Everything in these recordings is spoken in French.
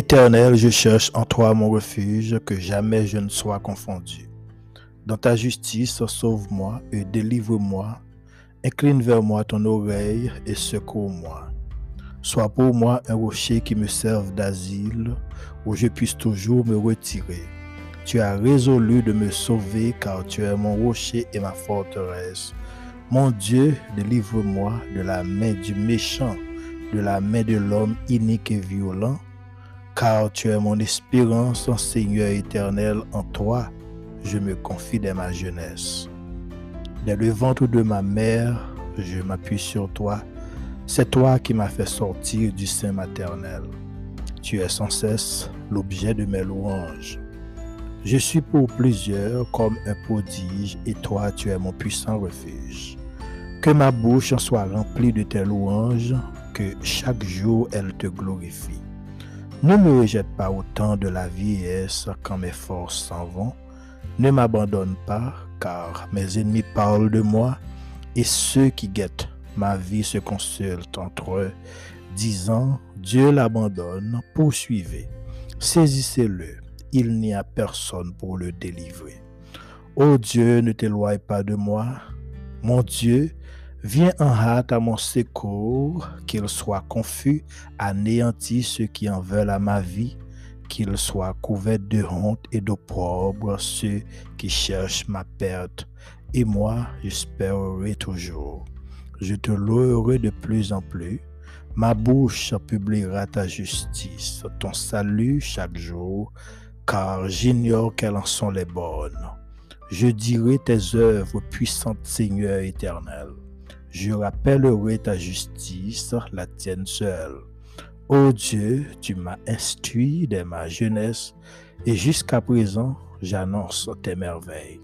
Éternel, je cherche en toi mon refuge, que jamais je ne sois confondu. Dans ta justice, sauve-moi et délivre-moi. Incline vers moi ton oreille et secours-moi. Sois pour moi un rocher qui me serve d'asile, où je puisse toujours me retirer. Tu as résolu de me sauver, car tu es mon rocher et ma forteresse. Mon Dieu, délivre-moi de la main du méchant, de la main de l'homme inique et violent car tu es mon espérance, Seigneur éternel, en toi, je me confie dès ma jeunesse. Dès le ventre de ma mère, je m'appuie sur toi. C'est toi qui m'as fait sortir du sein maternel. Tu es sans cesse l'objet de mes louanges. Je suis pour plusieurs comme un prodige et toi tu es mon puissant refuge. Que ma bouche soit remplie de tes louanges, que chaque jour elle te glorifie. Ne me rejette pas au temps de la vieillesse quand mes forces s'en vont. Ne m'abandonne pas, car mes ennemis parlent de moi, et ceux qui guettent ma vie se consultent entre eux, disant, Dieu l'abandonne, poursuivez, saisissez-le, il n'y a personne pour le délivrer. Ô Dieu, ne t'éloigne pas de moi. Mon Dieu, Viens en hâte à mon secours, qu'il soit confus, anéanti ceux qui en veulent à ma vie, qu'il soit couvert de honte et d'opprobre ceux qui cherchent ma perte. Et moi, j'espérerai toujours. Je te louerai de plus en plus. Ma bouche publiera ta justice, ton salut chaque jour, car j'ignore quelles en sont les bonnes. Je dirai tes œuvres, puissantes Seigneur éternel. Je rappellerai ta justice, la tienne seule. Ô Dieu, tu m'as instruit dès ma jeunesse, et jusqu'à présent, j'annonce tes merveilles.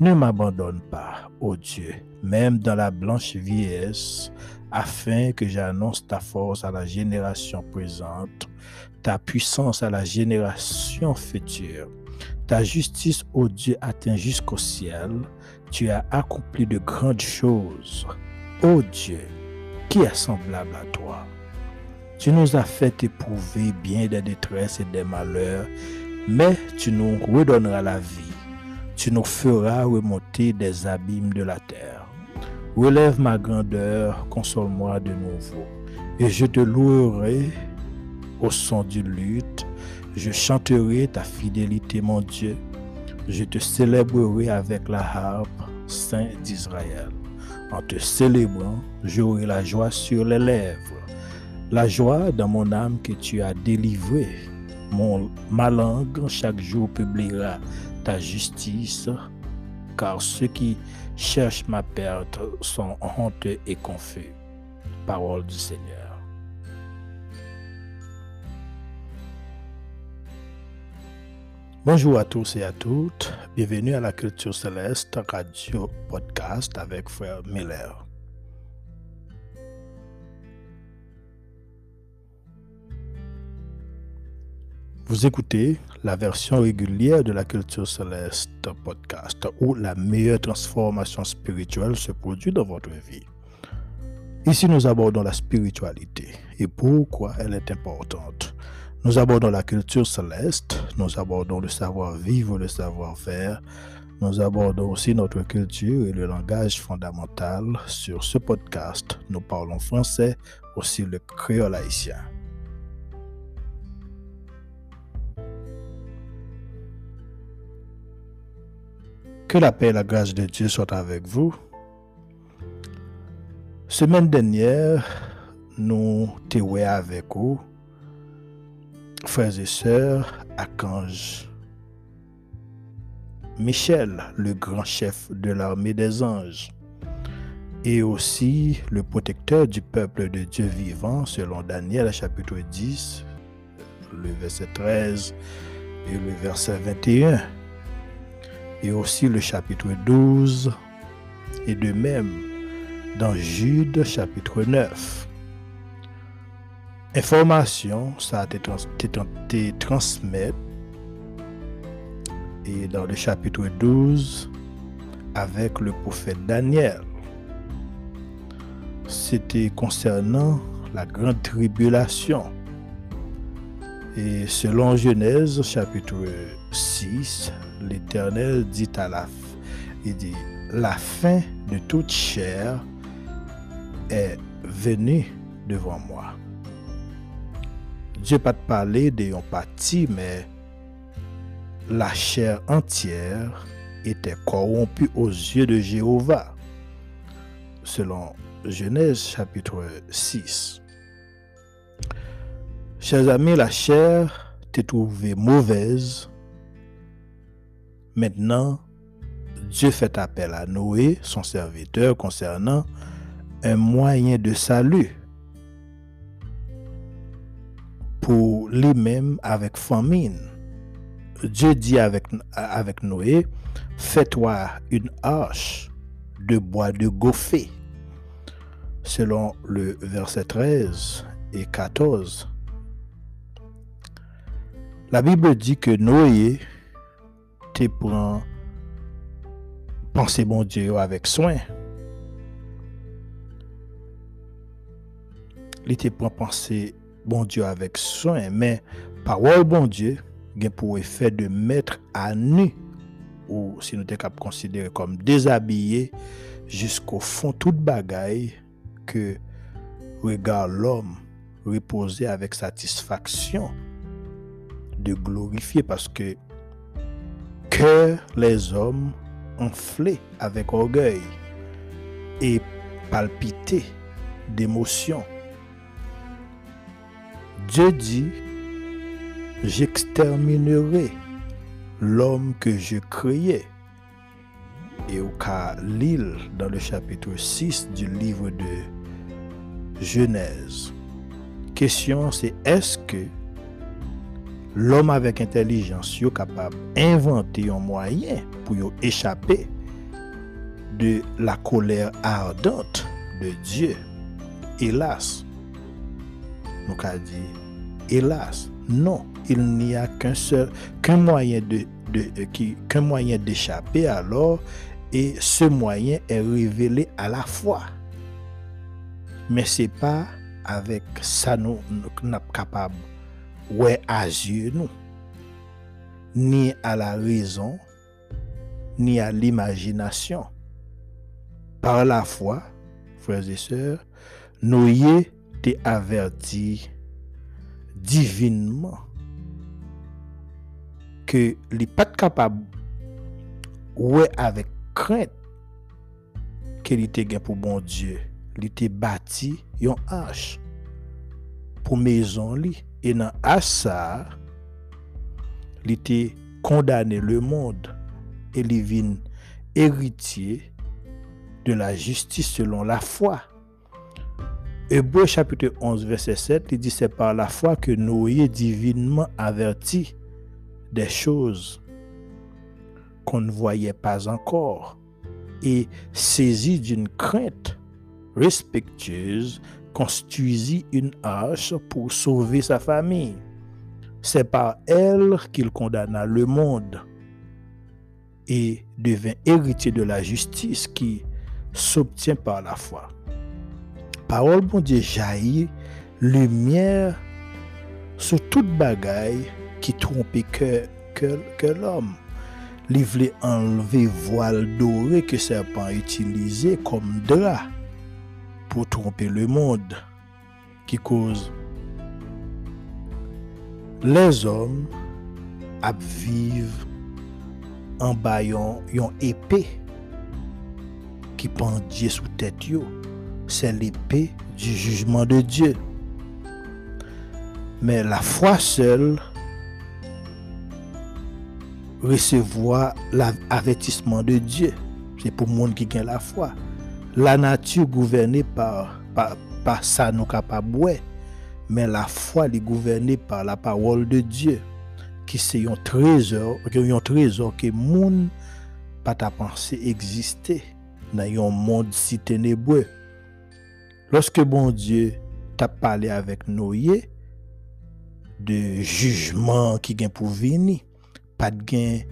Ne m'abandonne pas, ô Dieu, même dans la blanche vieillesse, afin que j'annonce ta force à la génération présente, ta puissance à la génération future. Ta justice, ô Dieu, atteint jusqu'au ciel. Tu as accompli de grandes choses. Ô Dieu, qui est semblable à toi Tu nous as fait éprouver bien des détresses et des malheurs, mais tu nous redonneras la vie. Tu nous feras remonter des abîmes de la terre. Relève ma grandeur, console-moi de nouveau, et je te louerai au son du lutte. Je chanterai ta fidélité, mon Dieu. Je te célébrerai avec la harpe, Saint d'Israël. En te célébrant, j'aurai la joie sur les lèvres, la joie dans mon âme que tu as délivrée. Mon, ma langue chaque jour publiera ta justice, car ceux qui cherchent ma perte sont honteux et confus. Parole du Seigneur. Bonjour à tous et à toutes. Bienvenue à la Culture Céleste Radio Podcast avec Frère Miller. Vous écoutez la version régulière de la Culture Céleste Podcast où la meilleure transformation spirituelle se produit dans votre vie. Ici, nous abordons la spiritualité et pourquoi elle est importante. Nous abordons la culture céleste, nous abordons le savoir-vivre, le savoir-faire, nous abordons aussi notre culture et le langage fondamental. Sur ce podcast, nous parlons français, aussi le créole haïtien. Que la paix et la grâce de Dieu soient avec vous. Semaine dernière, nous t'étions avec vous frères et sœurs, Archange Michel, le grand chef de l'armée des anges, et aussi le protecteur du peuple de Dieu vivant, selon Daniel chapitre 10, le verset 13 et le verset 21, et aussi le chapitre 12, et de même dans Jude chapitre 9. Information, ça a été transmis et dans le chapitre 12 avec le prophète Daniel. C'était concernant la grande tribulation. Et selon Genèse chapitre 6, l'Éternel dit à la il dit la fin de toute chair est venue devant moi. Dieu pas te parler de parti, mais la chair entière était corrompue aux yeux de Jéhovah. Selon Genèse chapitre 6. Chers amis, la chair t'est trouvée mauvaise. Maintenant, Dieu fait appel à Noé, son serviteur, concernant un moyen de salut pour lui-même avec famine. Dieu dit avec, avec Noé, fais-toi une hache de bois de goffé. Selon le verset 13 et 14. La Bible dit que Noé te prend penser bon Dieu avec soin. Il te prend penser bon Dieu avec soin, mais parole bon Dieu gen pour effet de mettre à nu ou si nous sommes considéré comme déshabillé jusqu'au fond toute bagaille que regarde l'homme reposer avec satisfaction de glorifier parce que que les hommes enflés avec orgueil et palpités d'émotion. Dieu dit, j'exterminerai l'homme que je créais. Et au cas l'île dans le chapitre 6 du livre de Genèse. Question c'est est-ce que l'homme avec intelligence est capable d'inventer un moyen pour échapper de la colère ardente de Dieu? Hélas, nous avons dit, hélas, non, il n'y a qu'un seul, qu'un moyen de, qu'un moyen d'échapper alors, et ce moyen est révélé à la fois. Mais c'est pas avec ça nous, sommes capables ouais à yeux nous, ni à la raison, ni à l'imagination. Par la foi, frères et sœurs, nous y te averti divinman ke li pat kapab wè avèk krent ke li te gen pou bon Diyo. Li te bati yon ash pou mezon li. E nan asar, li te kondane le mond e li vin eritye de la justis selon la fwa. Hébreu chapitre 11 verset 7, il dit c'est par la foi que Noé divinement averti des choses qu'on ne voyait pas encore et saisi d'une crainte respectueuse construisit une hache pour sauver sa famille. C'est par elle qu'il condamna le monde et devint héritier de la justice qui s'obtient par la foi. Parole bon Dieu jaillit lumière sur toute bagaille qui trompait que, que, que l'homme. Il voulait enlever voile doré que serpent utilisé comme drap pour tromper le monde qui cause les hommes à vivre en baillant une épée qui pendait sous tête c'est l'épée du jugement de Dieu. Mais la foi seule recevoir l'avertissement de Dieu. C'est pour le monde qui a la foi. La nature gouvernée par, par, ça nous capables mais la foi est gouvernée par la parole de Dieu qui c'est un trésor un trésor que monde pas ta pensée exister dans un monde si ténébreux Loske bon Diyo tap pale avek Noye, de jujman ki gen pou vini, pat gen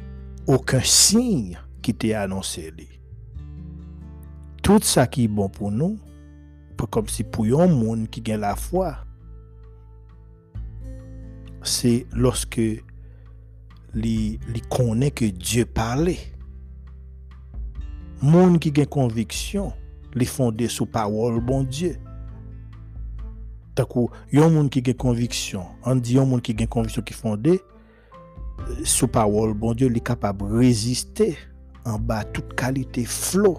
okan sign ki te anonse li. Tout sa ki bon pou nou, pou kom si pou yon moun ki gen la fwa, se loske li, li konen ke Diyo pale. Moun ki gen konviksyon, les fondé sur parole bon Dieu. Tant yon monde qui a conviction, on dit yon monde qui a conviction qui fondé euh, sur parole bon Dieu, est capable résister en bas toute qualité flot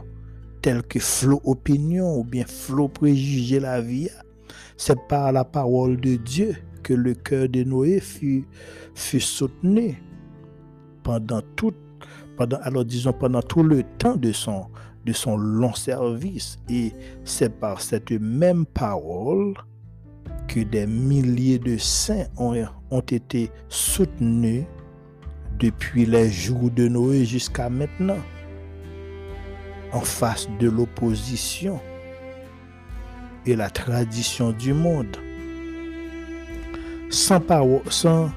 tel que flot opinion ou bien flot préjugé la vie. C'est par la parole de Dieu que le cœur de Noé fut, fut soutenu pendant tout, pendant, alors disons, pendant tout le temps de son, de son long service. Et c'est par cette même parole que des milliers de saints ont, été soutenus depuis les jours de Noé jusqu'à maintenant, en face de l'opposition et la tradition du monde. Sans parole, sans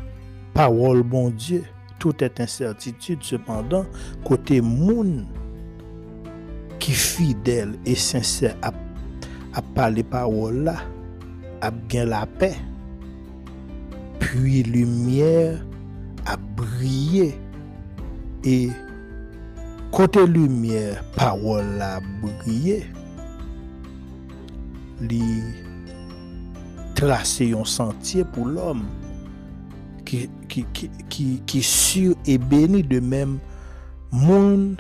parole, bon Dieu, tout est incertitude. Cependant, côté moun ki fidèl e sensè ap, ap pale parol la, ap gen la pe, puis lumièr ap brye, e kote lumièr parol la brye, li trase yon sentye pou l'om, ki, ki, ki, ki sur e beni de mem moun,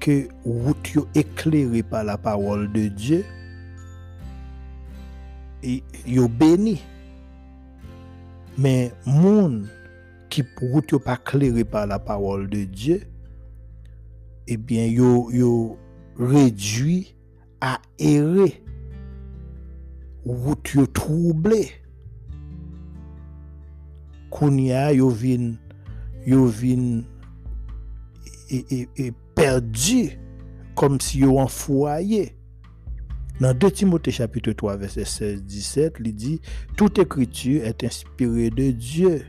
que route éclairé par la parole de Dieu et yo béni. Mais monde qui route pas éclairé par la parole de Dieu eh bien yo yo réduit à errer. Route yo troublé kounya yo vin yo vin et, et, et perdu comme si yo en foyer dans 2 Timothée chapitre 3 verset 16 17 il dit toute écriture est inspirée de Dieu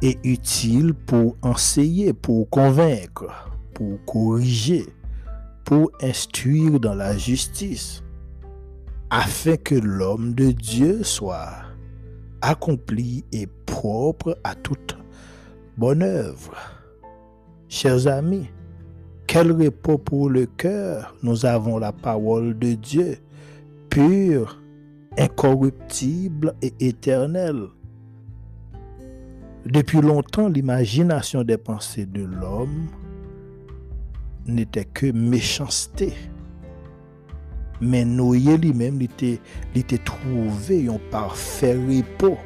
et utile pour enseigner pour convaincre pour corriger pour instruire dans la justice afin que l'homme de Dieu soit accompli et propre à toute bonne œuvre. Chers amis, quel repos pour le cœur. Nous avons la parole de Dieu, pure, incorruptible et éternelle. Depuis longtemps, l'imagination des pensées de l'homme n'était que méchanceté. Mais Noé lui-même, il était trouvé un parfait repos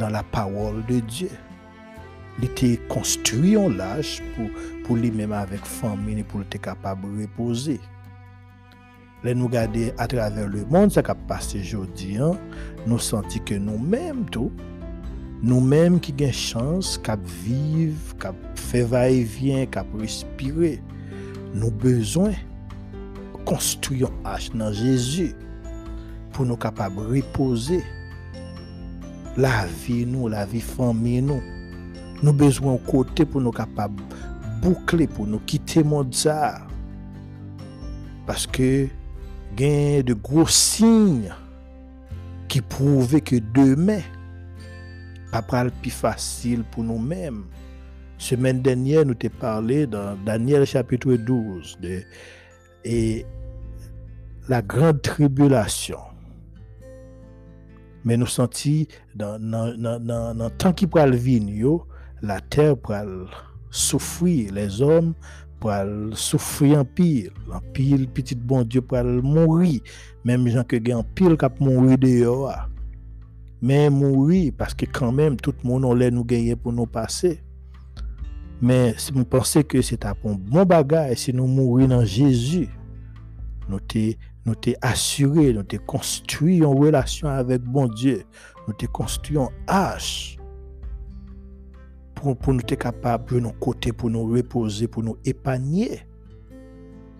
dans la parole de Dieu. li te konstruy yon laj pou, pou li menman avèk famini pou li te kapab repose. Le nou gade a traver le moun sa kap pase jodi an, nou santi ke nou menm tou, nou menm ki gen chans kap viv, kap fevay vyen, kap respire, nou bezwen konstruyon H nan Jezu pou nou kapab repose la vi nou, la vi fami nou. Nous. Nous besoin de côté pour nous capables boucler, pour nous quitter monde. Parce que il de gros signes qui prouvent que demain, pas le plus facile pour nous-mêmes. Semaine dernière, nous t'ai parlé dans Daniel chapitre 12 de et la grande tribulation. Mais nous sentons dans le temps qui peut venir, la terre peut souffrir, les hommes peuvent souffrir en pile. En pile, petit bon Dieu peut mourir. Même gens qui ont pile qui mourir dehors. Mais mourir, parce que quand même, tout le monde a nous gagner pour nous passer. Mais si vous pensez que c'est un bon bagage, si nous mourir dans Jésus, nous nous t'es assuré, nous t'es construit en relation avec bon Dieu, nous t'es construit en hache pour, nous être capables de nous côté, pour nous reposer, pour nous épargner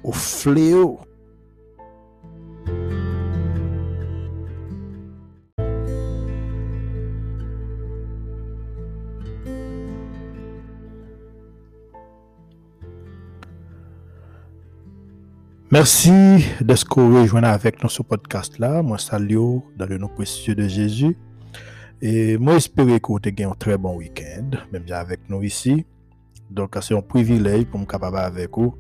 au fléau Merci d'être rejoint avec nous ce podcast-là. Moi, salue dans le nom précieux de Jésus. Et moi, j'espère que vous avez un très bon week-end, même avec nous ici. Donc, c'est un privilège pour me capable avec vous.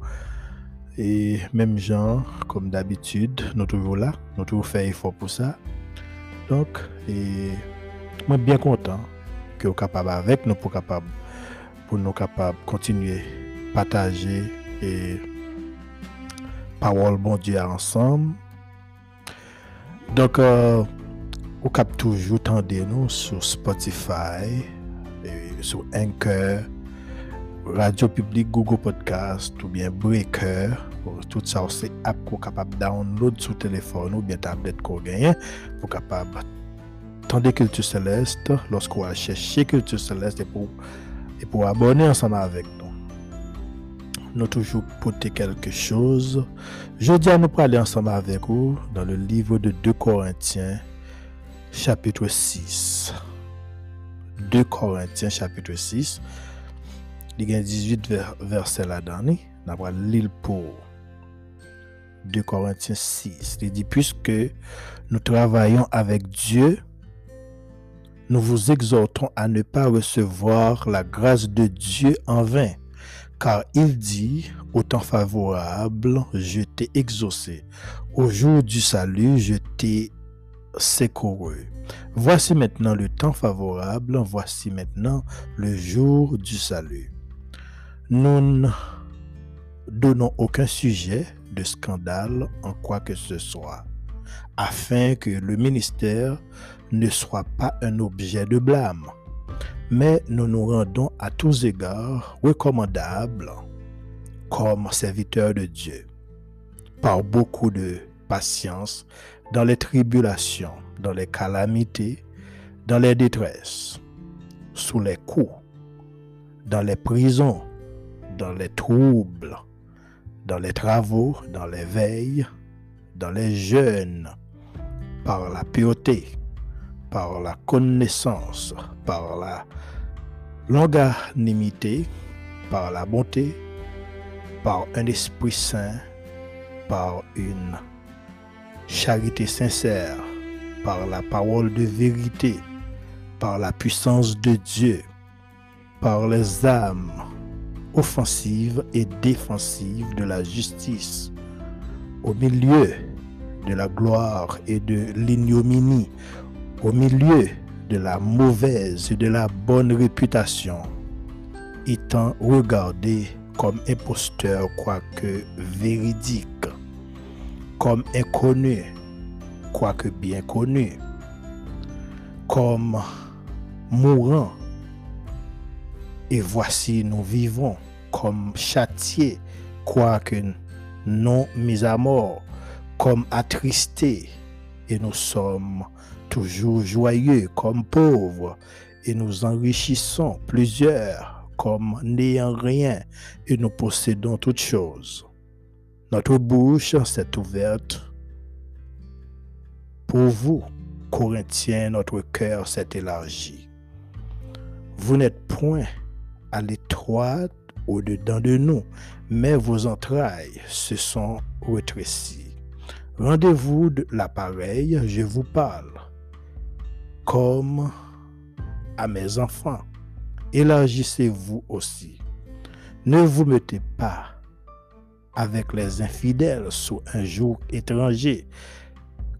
Et même gens, comme d'habitude, nous toujours là, nous toujours fait effort pour ça. Donc, et moi bien content que vous capable avec nous pour capable pour nous capables continuer partager et parole bon Dieu ensemble. Donc, euh, vous cap toujours tendre nous sur Spotify, et sur Anchor, Radio Public, Google Podcast ou bien Breaker. Tout ça, c'est app qu'on capable de download sur téléphone ou bien tablette qu'on gagne pour capable tendre Culture Céleste lorsqu'on va chercher Culture Céleste et pour, et pour abonner ensemble avec nous. Nous toujours porter quelque chose. Je dis à nous pour aller ensemble avec vous dans le livre de 2 Corinthiens, chapitre 6. 2 Corinthiens, chapitre 6. Il y a 18 versets là-dedans. Nous allons lire pour 2 Corinthiens 6. Il dit, puisque nous travaillons avec Dieu, nous vous exhortons à ne pas recevoir la grâce de Dieu en vain. Car il dit, au temps favorable, je t'ai exaucé. Au jour du salut, je t'ai secouru. Voici maintenant le temps favorable, voici maintenant le jour du salut. Nous ne donnons aucun sujet de scandale en quoi que ce soit, afin que le ministère ne soit pas un objet de blâme, mais nous nous rendons à tous égards recommandables comme serviteurs de Dieu, par beaucoup de patience dans les tribulations, dans les calamités, dans les détresses, sous les coups, dans les prisons, dans les troubles, dans les travaux, dans les veilles, dans les jeûnes, par la pureté, par la connaissance, par la longanimité, par la bonté, par un esprit saint, par une charité sincère, par la parole de vérité, par la puissance de Dieu, par les âmes offensives et défensives de la justice, au milieu de la gloire et de l'ignominie, au milieu de la mauvaise et de la bonne réputation, étant regardé comme imposteur quoique véridique, comme inconnu quoique bien connu, comme mourant. Et voici nous vivons comme châtiés, quoique non mis à mort, comme attristés, et nous sommes toujours joyeux comme pauvres, et nous enrichissons plusieurs comme n'ayant rien, et nous possédons toutes choses. Notre bouche s'est ouverte pour vous, Corinthiens, notre cœur s'est élargi. Vous n'êtes point à l'étroite au-dedans de nous, mais vos entrailles se sont rétrécies. Rendez-vous de l'appareil, je vous parle comme à mes enfants. Élargissez-vous aussi. Ne vous mettez pas avec les infidèles sous un jour étranger,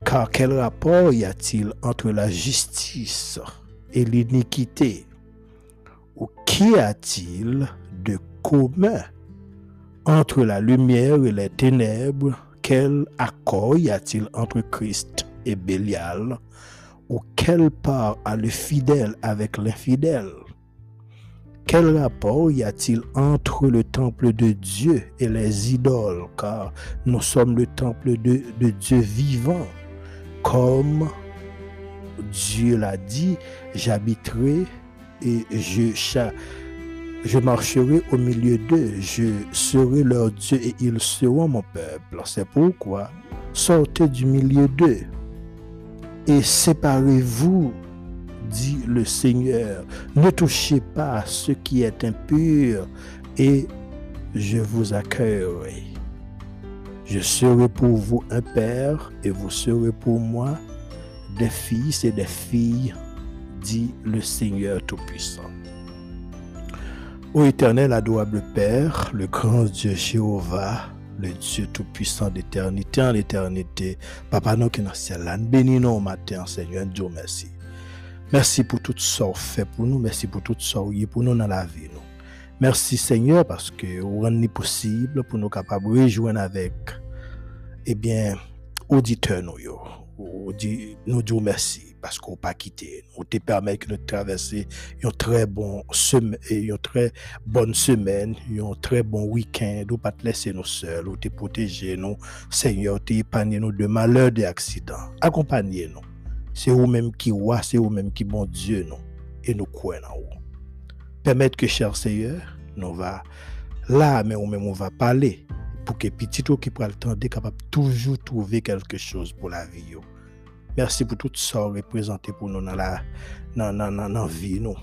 car quel rapport y a-t-il entre la justice et l'iniquité? Ou qu'y a-t-il de commun entre la lumière et les ténèbres? Quel accord y a-t-il entre Christ et Bélial? Ou quelle part a le fidèle avec l'infidèle? Quel rapport y a-t-il entre le temple de Dieu et les idoles? Car nous sommes le temple de, Dieu vivant. Comme Dieu l'a dit, j'habiterai et je, marcherai au milieu d'eux. Je serai leur Dieu et ils seront mon peuple. C'est pourquoi sortez du milieu d'eux et séparez-vous, dit le Seigneur. Ne touchez pas à ce qui est impur et je vous accueillerai. Je serai pour vous un père et vous serez pour moi des fils et des filles, dit le Seigneur Tout-Puissant. Ô éternel, adorable Père, le grand Dieu Jéhovah, le Dieu Tout-Puissant d'éternité en éternité, Papa nous qui dans le ciel, bénis nous au matin, Seigneur, Dieu merci. Merci pour tout ça fait pour nous, merci pour tout ça pour nous dans la vie. Nous. Merci Seigneur parce que vous rendez possible pour nous capables de rejoindre avec, eh bien, auditeurs nous. Nous disons merci parce qu'on pas quitté. On te permet de traverser une très bonne semaine, une très bonne semaine, un très bon week-end. Ou pas te laisser nous seuls, ou te protéger nous, Seigneur, te épargner nous de malheurs, de accidents. Accompagnez-nous. C'est vous-même qui roi, c'est vous-même qui bon Dieu, nous. Et nous croyons en vous. Permettre que, cher Seigneur, nous va là, mais nous-même, on va parler pour que petit qui prend le temps de capable toujours trouver quelque chose pour la vie. Merci pour tout ça représenté pour nous dans la vie. Nous.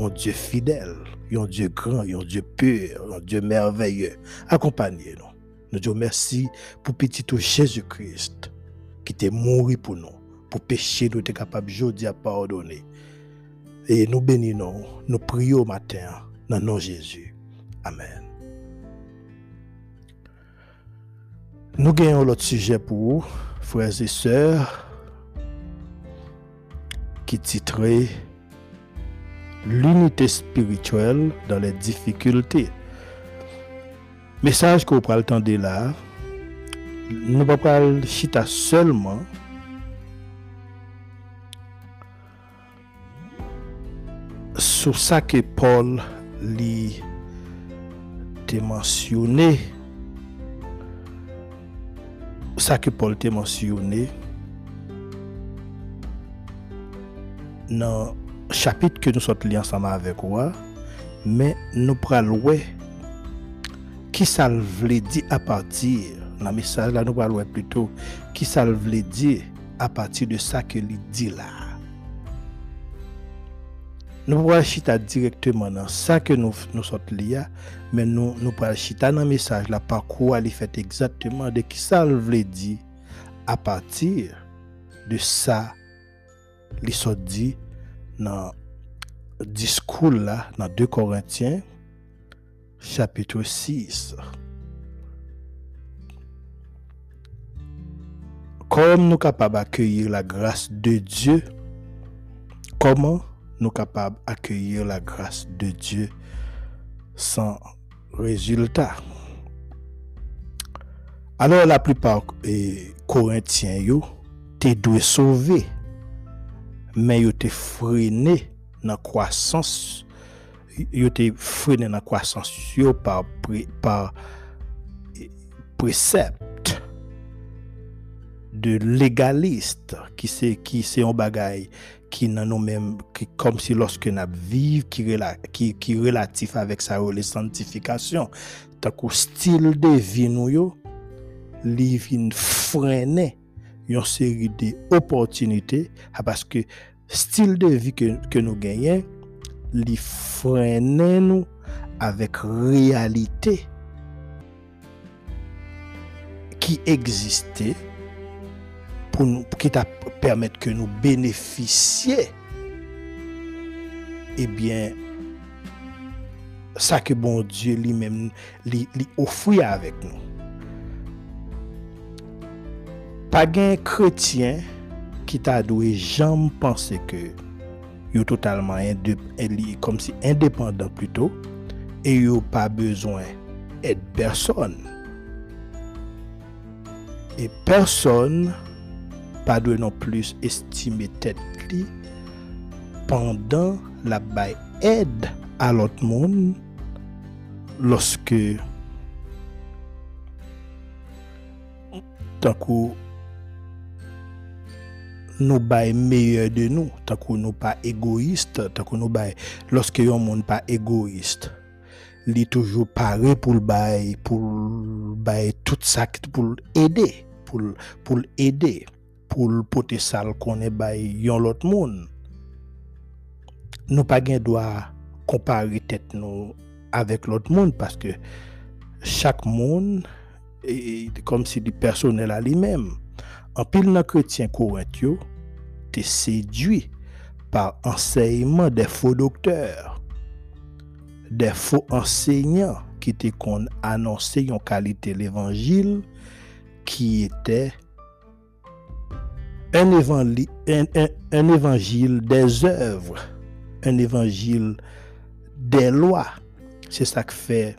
Un Dieu fidèle, un Dieu grand, un Dieu pur, un Dieu merveilleux. Accompagnez-nous. Nous disons merci pour petit Jésus-Christ qui était mort pour nous, pour pécher, nous être capable aujourd'hui à pardonner. Et nous bénissons, nous prions au matin dans nom de Jésus. Amen. Nous gagnons l'autre sujet pour vous frères et sœurs, qui titrait L'unité spirituelle dans les difficultés. Message qu'on prend le temps de là, nous ne pas chita seulement sou sa ke Paul li te mansyone sa ke Paul te mansyone nan chapit ke nou sot li ansama avek wwa men nou pral wè ki sal vle di apatir nan mesaj la nou pral wè pluto ki sal vle di apatir de sa ke li di la. Nous pouvons chita directement dans ça que nous, nous sommes liés, mais nous, nous pouvons chita dans le message là, par quoi il fait exactement de qui ça veut dire à partir de ça, il sont dit dans discours là, dans 2 Corinthiens, chapitre 6. Comme nous sommes capables d'accueillir la grâce de Dieu, comment nous capables d'accueillir la grâce de Dieu sans résultat. Alors la plupart des Corinthiens yo te doué sauver mais yo te freiné dans croissance yo te freiné dans croissance par par précepte de légaliste qui c'est qui c'est un bagage qui nan nous même qui comme si lorsque nous vivons qui qui qui relatif avec sa les sanctification tant style de vie nous yo li freiner une série d'opportunités ah, parce que style de vie que, que nous gagnons li freine nous avec réalité qui existait pour nous qui t'a permettre que nous bénéficions eh bien ça que bon Dieu lui-même lui, lui avec nous. Pas un chrétien qui t'a doué jamais penser que est totalement comme si indépendant plutôt et yo pas besoin de personne. Et personne pas de non plus estimer tête pendant la baille aide à l'autre monde lorsque tant que nous bay meilleur de nous tant que nous pas égoïste tant que nous bay lorsque un monde pas égoïste li toujours paré pour le bay pour bay tout ça pour aider pour pour pour porter ça qu'on est yon l'autre monde nous pas gain droit comparer tête nous avec l'autre monde parce que chaque monde est comme si du personnel à lui-même. En pile nan chrétien Corinthio te séduit par enseignement des faux docteurs, des faux enseignants qui étaient qu'on en qualité l'évangile qui était un évangile, un, un, évangile des œuvres, un évangile des lois. C'est ça que fait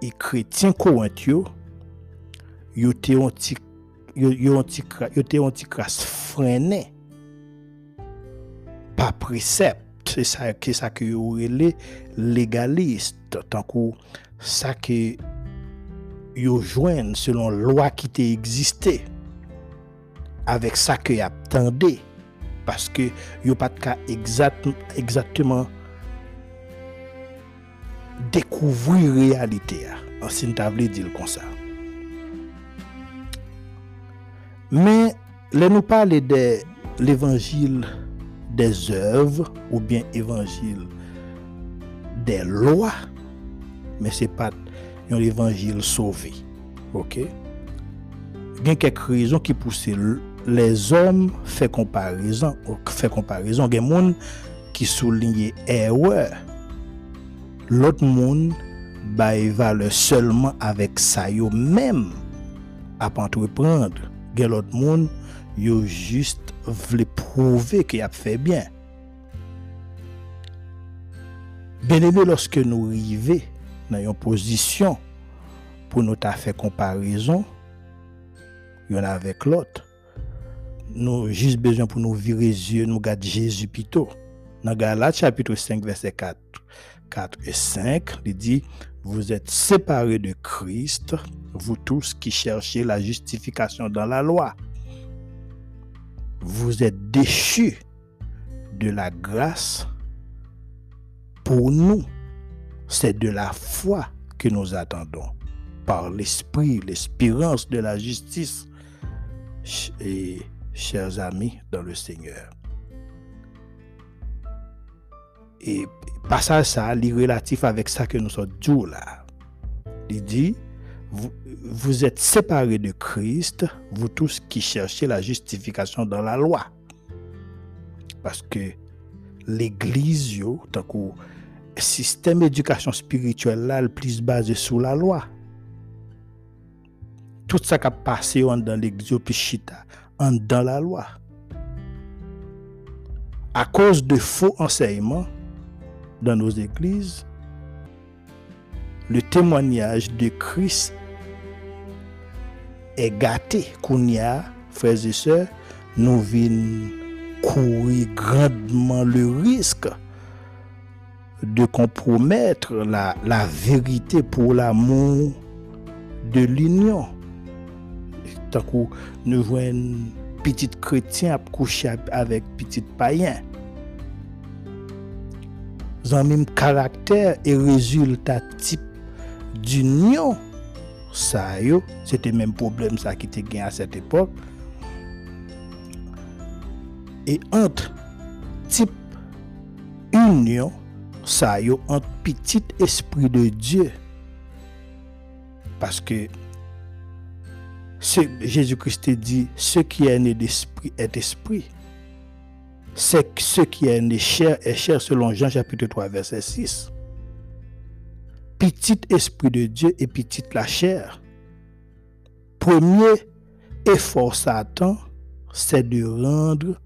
les chrétiens corinthiens. Ils étaient anticras freinés par précepte. C'est ça que ça que les légaliste, tant que ça que ils joignent selon loi qui était existée. Avec ça que y attendait. Parce que yo pas de cas exact, exactement découvrir réalité en sin table dire comme ça. Mais là nous parler de l'évangile des œuvres ou bien évangile des lois mais c'est pas un évangile sauvé OK? Il y a quelques raisons qui poussent les om fè komparison, fè komparison gen moun ki soulinye erwe, lot moun baye vale seulement avèk sa yo mèm ap entreprendre. Gen lot moun yo just vle prouve ki ap fè bien. Benebe loske nou rive nan yon pozisyon pou nou ta fè komparison yon avèk lot, nous juste besoin pour nous virer les yeux, nous garder Jésus plutôt. Dans Galates chapitre 5, verset 4, 4 et 5, il dit, vous êtes séparés de Christ, vous tous qui cherchez la justification dans la loi. Vous êtes déchus de la grâce. Pour nous, c'est de la foi que nous attendons. Par l'esprit, l'espérance de la justice. Et chers amis dans le Seigneur. Et passage ça, est relatif avec ça que nous sommes dit là. Il dit, vous, vous, êtes séparés de Christ, vous tous qui cherchez la justification dans la loi. Parce que l'Église, tant système d'éducation spirituelle là, le plus basé sur la loi. Tout ça qui a passé dans l'Église, puis chita, dans la loi. À cause de faux enseignements dans nos églises, le témoignage de Christ est gâté. Kounia, frères et sœurs, nous venons courir grandement le risque de compromettre la vérité pour l'amour de l'union Takou nou jwen pitit kretien ap kouche avèk pitit payen. Zan mim karakter e rezultat tip d'union sa yo, se te menm problem sa ki te gen a set epok. E antre tip union sa yo, antre pitit esprit de Diyo. Paske Jésus-Christ dit, ce qui est né d'esprit est esprit. C'est ce qui est né chair est chair selon Jean chapitre 3 verset 6. Petit esprit de Dieu et petite la chair. Premier effort Satan, c'est de rendre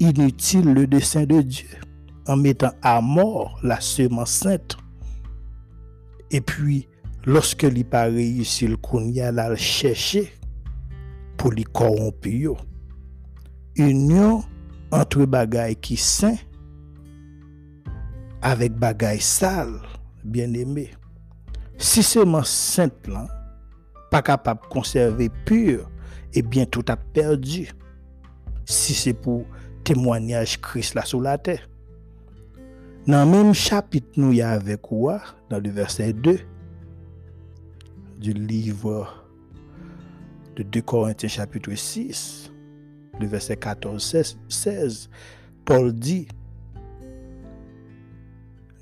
inutile le dessein de Dieu en mettant à mort la semence sainte. Et puis, lorsque il pas réussi, il a chercher pour les corrompre. Union entre bagay qui saint avec bagay sale, bien aimé. Si seulement sainte là, pas capable de conserver pur, eh bien tout a perdu. Si c'est pour témoignage Christ là sur la terre. Dans le même chapitre, nous y avec quoi, dans le verset 2 du livre de 2 Corinthiens chapitre 6, le verset 14, 16, Paul dit,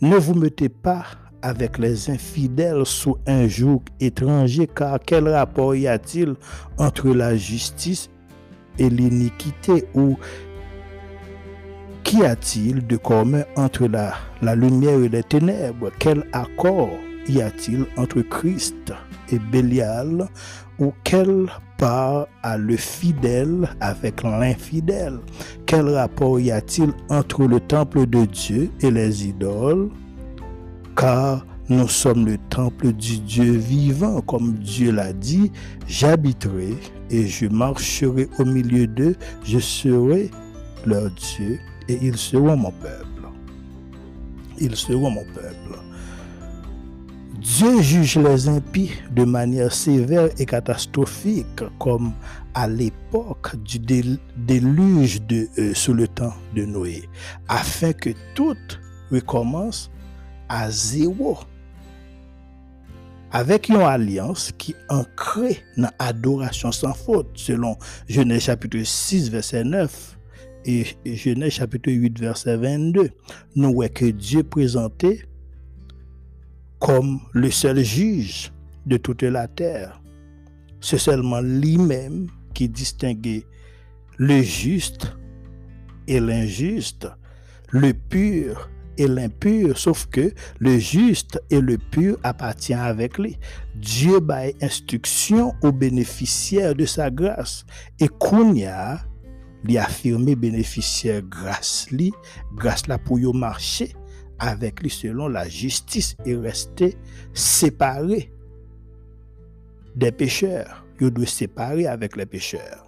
Ne vous mettez pas avec les infidèles sous un joug étranger, car quel rapport y a-t-il entre la justice et l'iniquité ou Qu'y a-t-il de commun entre la, la lumière et les ténèbres? Quel accord y a-t-il entre Christ et Bélial Ou quelle part a le fidèle avec l'infidèle Quel rapport y a-t-il entre le temple de Dieu et les idoles? Car nous sommes le temple du Dieu vivant, comme Dieu l'a dit, j'habiterai et je marcherai au milieu d'eux, je serai leur Dieu et ils seront mon peuple. Ils seront mon peuple. Dieu juge les impies de manière sévère et catastrophique, comme à l'époque du déluge de, euh, sous le temps de Noé, afin que tout recommence à zéro. Avec une alliance qui ancrée dans l'adoration sans faute, selon Genèse chapitre 6, verset 9 et Genèse chapitre 8, verset 22, nous voyons que Dieu présentait comme le seul juge de toute la terre. C'est seulement lui-même qui distinguait le juste et l'injuste, le pur et l'impur, sauf que le juste et le pur appartiennent avec lui. Dieu baille instruction aux bénéficiaires de sa grâce. Et Kounia lui affirmé bénéficiaire grâce lui, grâce là pour y marcher avec lui selon la justice et rester séparé des pécheurs. Il doit séparer avec les pécheurs.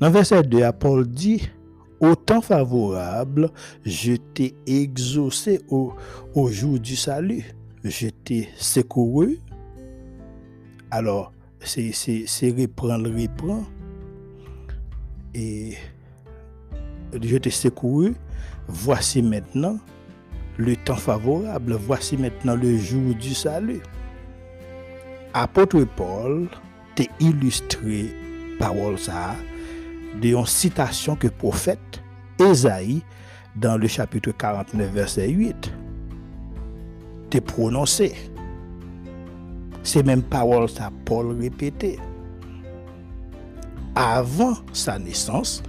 Dans verset 2, Paul dit, au temps favorable, je t'ai exaucé au, au, jour du salut. Je t'ai secouru. Alors, c'est reprendre, reprendre. Et je t'ai secouru voici maintenant le temps favorable, voici maintenant le jour du salut. Apôtre Paul t'a illustré parole de une citation que prophète Esaïe dans le chapitre 49 verset 8 t'a prononcé. C'est même parole ça Paul répétait. Avant sa naissance,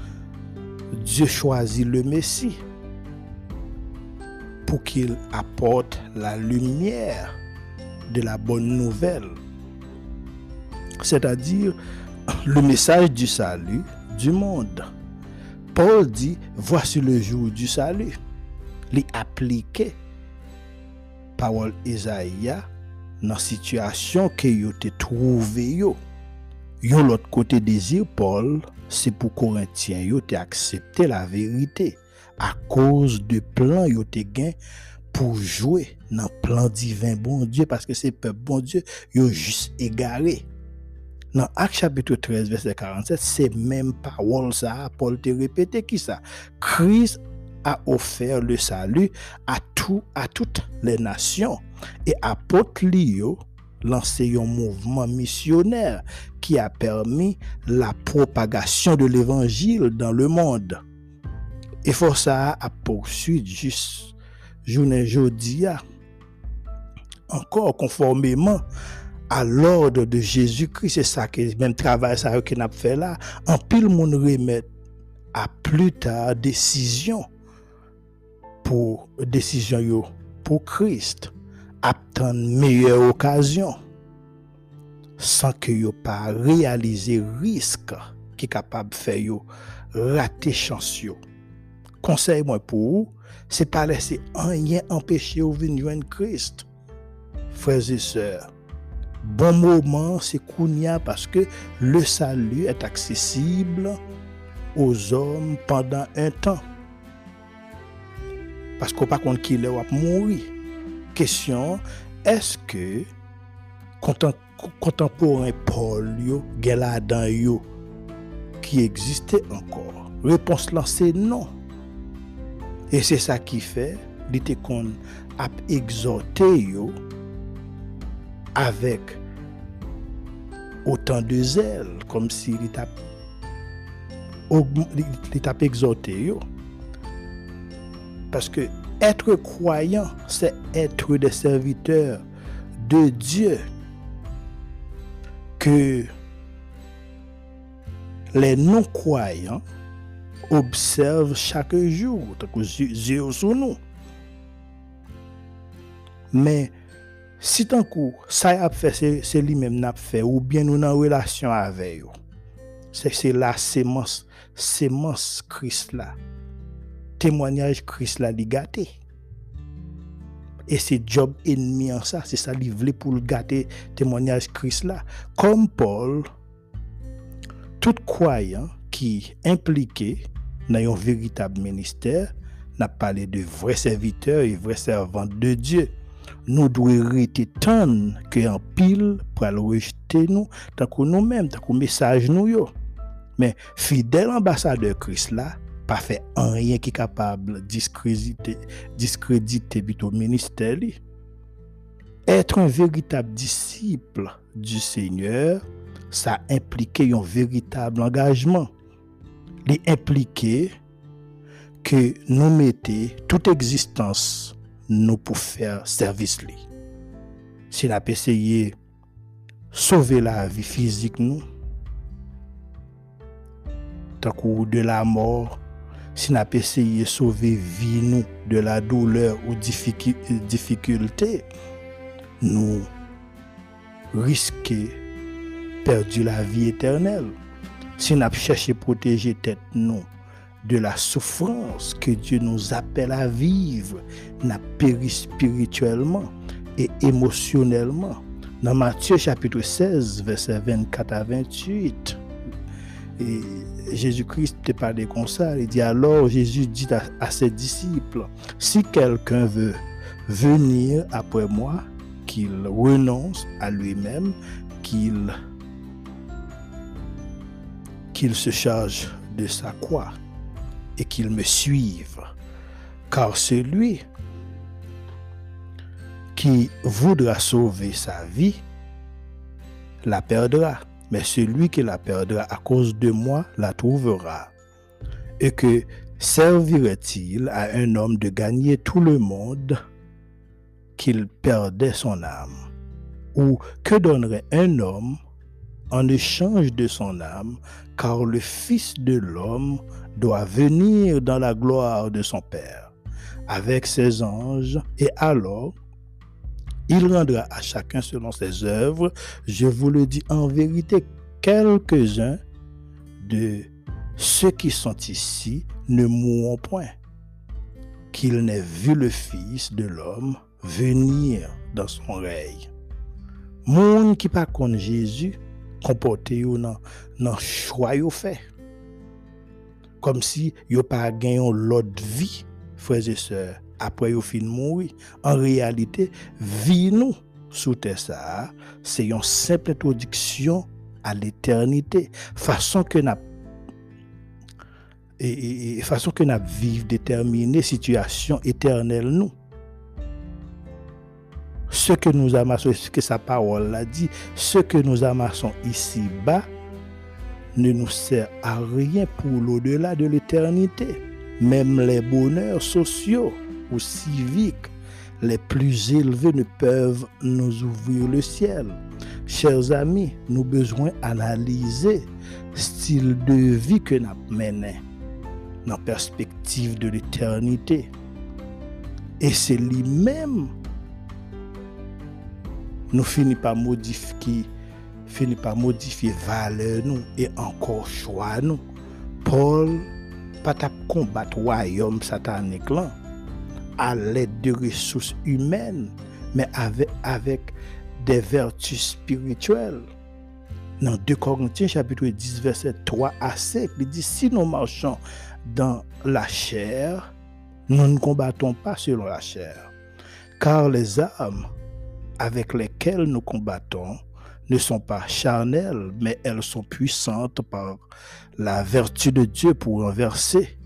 Dieu choisit le Messie qu'il apporte la lumière de la bonne nouvelle. C'est-à-dire le message du salut du monde. Paul dit, voici le jour du salut. Les appliqué parole Isaïe dans la situation que vous avez trouvé. Yon l'autre côté désir Paul, c'est pour Corinthiens yo accepté la vérité à cause de plan yo te pour jouer dans plan divin bon Dieu parce que c'est peuple bon Dieu yo juste égaré. Dans Acte chapitre 13 verset 47, c'est même parole ça Paul te répété qui ça? Christ a offert le salut à tout à toutes les nations et apôtre Lio lancé un mouvement missionnaire qui a permis la propagation de l'évangile dans le monde. Et faut ça a poursuivi juste journée jeudi encore conformément à l'ordre de Jésus-Christ. C'est ça que même travail ça que n'a fait là. En pile monde remet à plus tard décision pour décision pour Christ attendre meilleure occasion sans que yo pas réaliser risque qui capable de faire yo chance Conseil moi pour vous, c'est pas laisser rien empêcher ou joindre Christ. Frères et sœurs, bon moment c'est kounia parce que le salut est accessible aux hommes pendant un temps. Parce qu'on pas compte qu'il va mourir. Question, est-ce que contemporain Paul yo, Geladan yo, qui existait encore? Réponse là, c'est non. Et c'est ça qui fait, qu'on a exhorté avec autant de zèle, comme si il t'a exhorté. Parce que être croyant, c'est être des serviteurs de Dieu. Que les non-croyants observe chaque jour, tant yeux sur nous. Mais si tant que ça a fait, c'est lui-même n'a fait, ou bien nous en relation avec eux, c'est la sémence, sémence Christ là. Témoignage Christ là, li gâté. Et c'est job ennemi en ça, c'est ça, voulait pour le gâter témoignage Christ là. Comme Paul, tout croyant qui impliqué dans un véritable ministère, n'a parlé de vrais serviteurs et vrais servants de Dieu. Nous devons rester tant que en pile pour le rejeter nous, tant que nous-mêmes, tant que message nous yo. Mais fidèle ambassadeur Christ là, pas fait rien qui est capable de discréditer, discréditer au ministère. Être un véritable disciple du Seigneur, ça implique un véritable engagement. li implike ke nou mette tout egzistans nou pou fèr servis li. Se la peseye sove la vi fizik nou, takou de la mor, se na peseye sove vi nou de la douleur ou difikulte, nou riske perdi la vi eternel. Si nous avons cherché à protéger tête nous de la souffrance que Dieu nous appelle à vivre, nous péri spirituellement et émotionnellement. Dans Matthieu chapitre 16, verset 24 à 28, et Jésus-Christ te parlait comme ça. Il dit alors Jésus dit à, ses disciples, si quelqu'un veut venir après moi, qu'il renonce à lui-même, qu'il qu'il se charge de sa croix et qu'il me suive. Car celui qui voudra sauver sa vie la perdra mais celui qui la perdra à cause de moi la trouvera. Et que servirait-il à un homme de gagner tout le monde qu'il perdait son âme? Ou que donnerait un homme en échange de son âme, car le Fils de l'homme doit venir dans la gloire de son Père avec ses anges, et alors il rendra à chacun selon ses œuvres. Je vous le dis en vérité, quelques-uns de ceux qui sont ici ne mourront point, qu'il n'ait vu le Fils de l'homme venir dans son règne. Monde qui pas contre Jésus, comporté ou non, non choix fait. Comme si yo gagné l'autre vie, frères et sœurs après au fin mourir. En réalité, vie nous sous ça, c'est une simple introduction à l'éternité. Façon que n'a et, façon que n'a vivre déterminée situation éternelle nous. Ce que nous amassons, ce que sa parole l'a dit, ce que nous amassons ici-bas ne nous sert à rien pour l'au-delà de l'éternité. Même les bonheurs sociaux ou civiques les plus élevés ne peuvent nous ouvrir le ciel. Chers amis, nous besoin analyser style de vie que nous menons dans la perspective de l'éternité. Et c'est lui-même nous finit par modifier finit par modifier valeur nous et encore choix nous. Paul pas combattre royaume satanique là à l'aide de ressources humaines, mais avec, avec des vertus spirituelles. Dans 2 Corinthiens chapitre 10 verset 3 à 5, il dit, si nous marchons dans la chair, nous ne combattons pas selon la chair, car les armes avec lesquelles nous combattons ne sont pas charnelles, mais elles sont puissantes par la vertu de Dieu pour renverser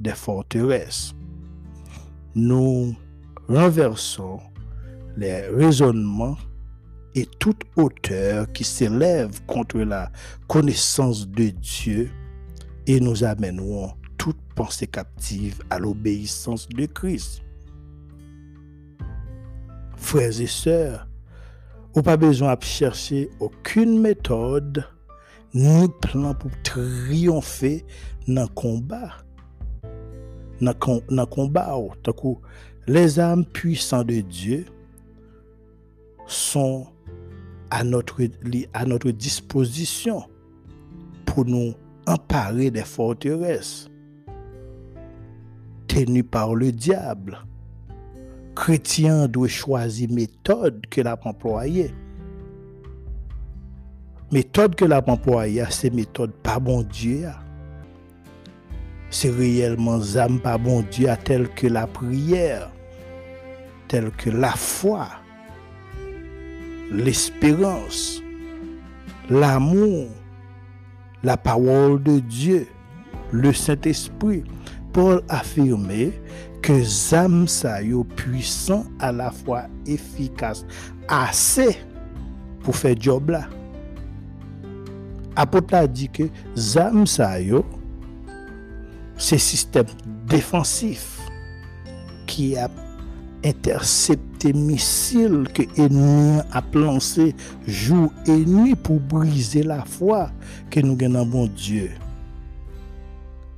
des forteresses nous renversons les raisonnements et toute hauteur qui s'élève contre la connaissance de Dieu et nous amènerons toute pensée captive à l'obéissance de Christ. Frères et sœurs, vous pas besoin de chercher aucune méthode ni plan pour triompher dans le combat. Dans le combat, les âmes puissantes de Dieu sont à notre, à notre disposition pour nous emparer des forteresses tenues par le diable. Chrétien doit choisir méthode que l'a employée. Méthode que l'a employée, c'est méthode pas bon Dieu. C'est réellement âme pas bon Dieu, tel que la prière, tel que la foi, l'espérance, l'amour, la parole de Dieu, le Saint-Esprit. Paul affirmait que zam sa puissant à la fois efficace, assez pour faire job là. Apôtre a dit que zam sa c'est système défensif qui a intercepté missiles que l'ennemi a lancé jour et nuit pour briser la foi que nous gagnons bon Dieu.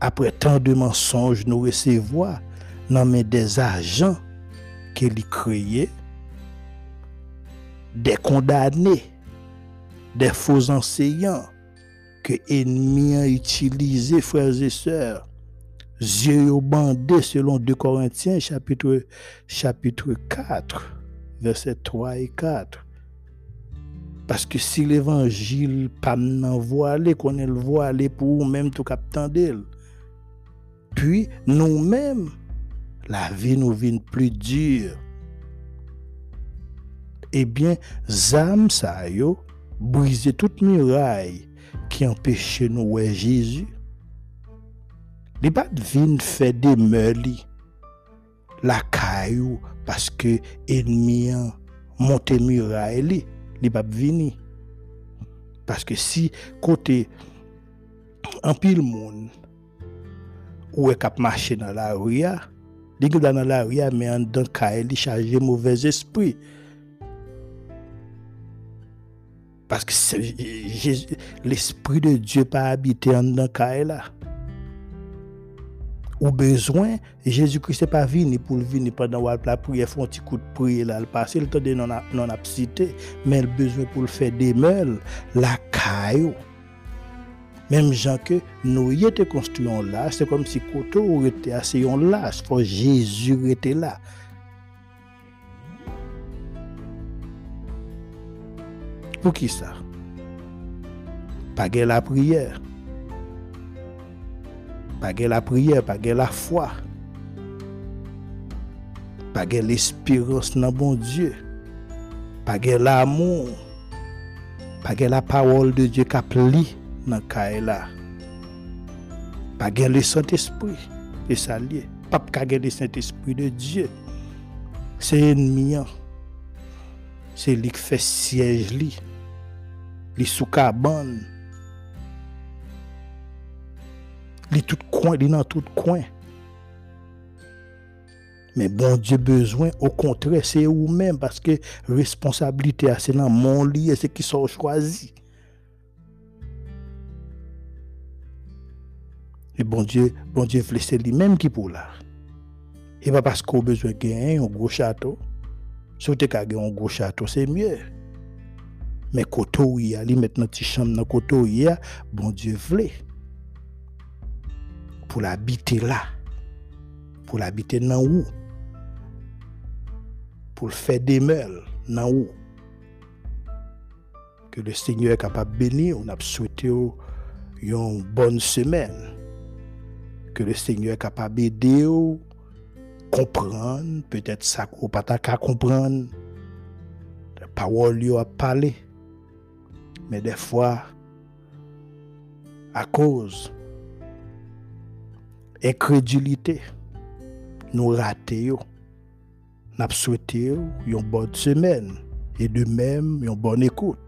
Après tant de mensonges, nous recevons dans des agents qu'il créé, des condamnés, des faux enseignants que l'ennemi a utilisés, frères et sœurs, yeux bandés selon 2 Corinthiens chapitre, chapitre 4, versets 3 et 4. Parce que si l'évangile pas voilé, qu'on est le voilé pour même tout captant d'elle. Puis nous-mêmes, la vie nous vient plus dure. Eh bien, zam ça yo, briser toute muraille qui empêchait nous voir Jésus Li pas vin faire des meurtres la caillou parce que ennemi monte muraille li, li pas vini. Parce que si côté un pile monde ou est cap marcher dans la rue, li dans la rue mais dans caille li chargé mauvais esprit. Parce que l'esprit de Dieu pas habité dans caille là ou besoin, Jésus-Christ n'est pas venu pour venir pendant la prière, faire un petit coup de prière là, le passer le temps de non mais le besoin pour le faire meules, la caillou. Même gens que nous y étions construits là, c'est comme si Koto était assis là, c'est Jésus était là. Pour qui ça? Pas la prière. Pas la prière, pas la foi, pas l'espérance dans bon Dieu, pas l'amour, pas la parole de Dieu qui pli dans le là. Pas le Saint-Esprit, et ça lié. Pas le Saint-Esprit de. C'est lui qui fait siège, lui. Lui sous cabane. Il est tout coin, il est dans tout coin. Mais bon Dieu besoin, au contraire, c'est vous-même parce que responsabilité, c'est dans mon lit et c'est qui sont choisis. Et bon Dieu, bon Dieu, c'est lui-même qui pour là. Et pas parce qu'on a besoin de gagner un gros château. Si vous avez un gros château, c'est mieux. Mais quand on y a, mettre notre chambre dans côté, bon Dieu voulait pour l'habiter là, pour l'habiter dans où, pour le faire des meules dans où? Que le Seigneur est capable de bénir, on a souhaité une bonne semaine. Que le Seigneur est capable d'aider, comprendre, peut-être ça qu'on pas qu'à comprendre. La parole lui a parlé. Mais des fois, à cause incrédulité, nous ratons. Nous souhaitons une bonne semaine et de même une bonne écoute.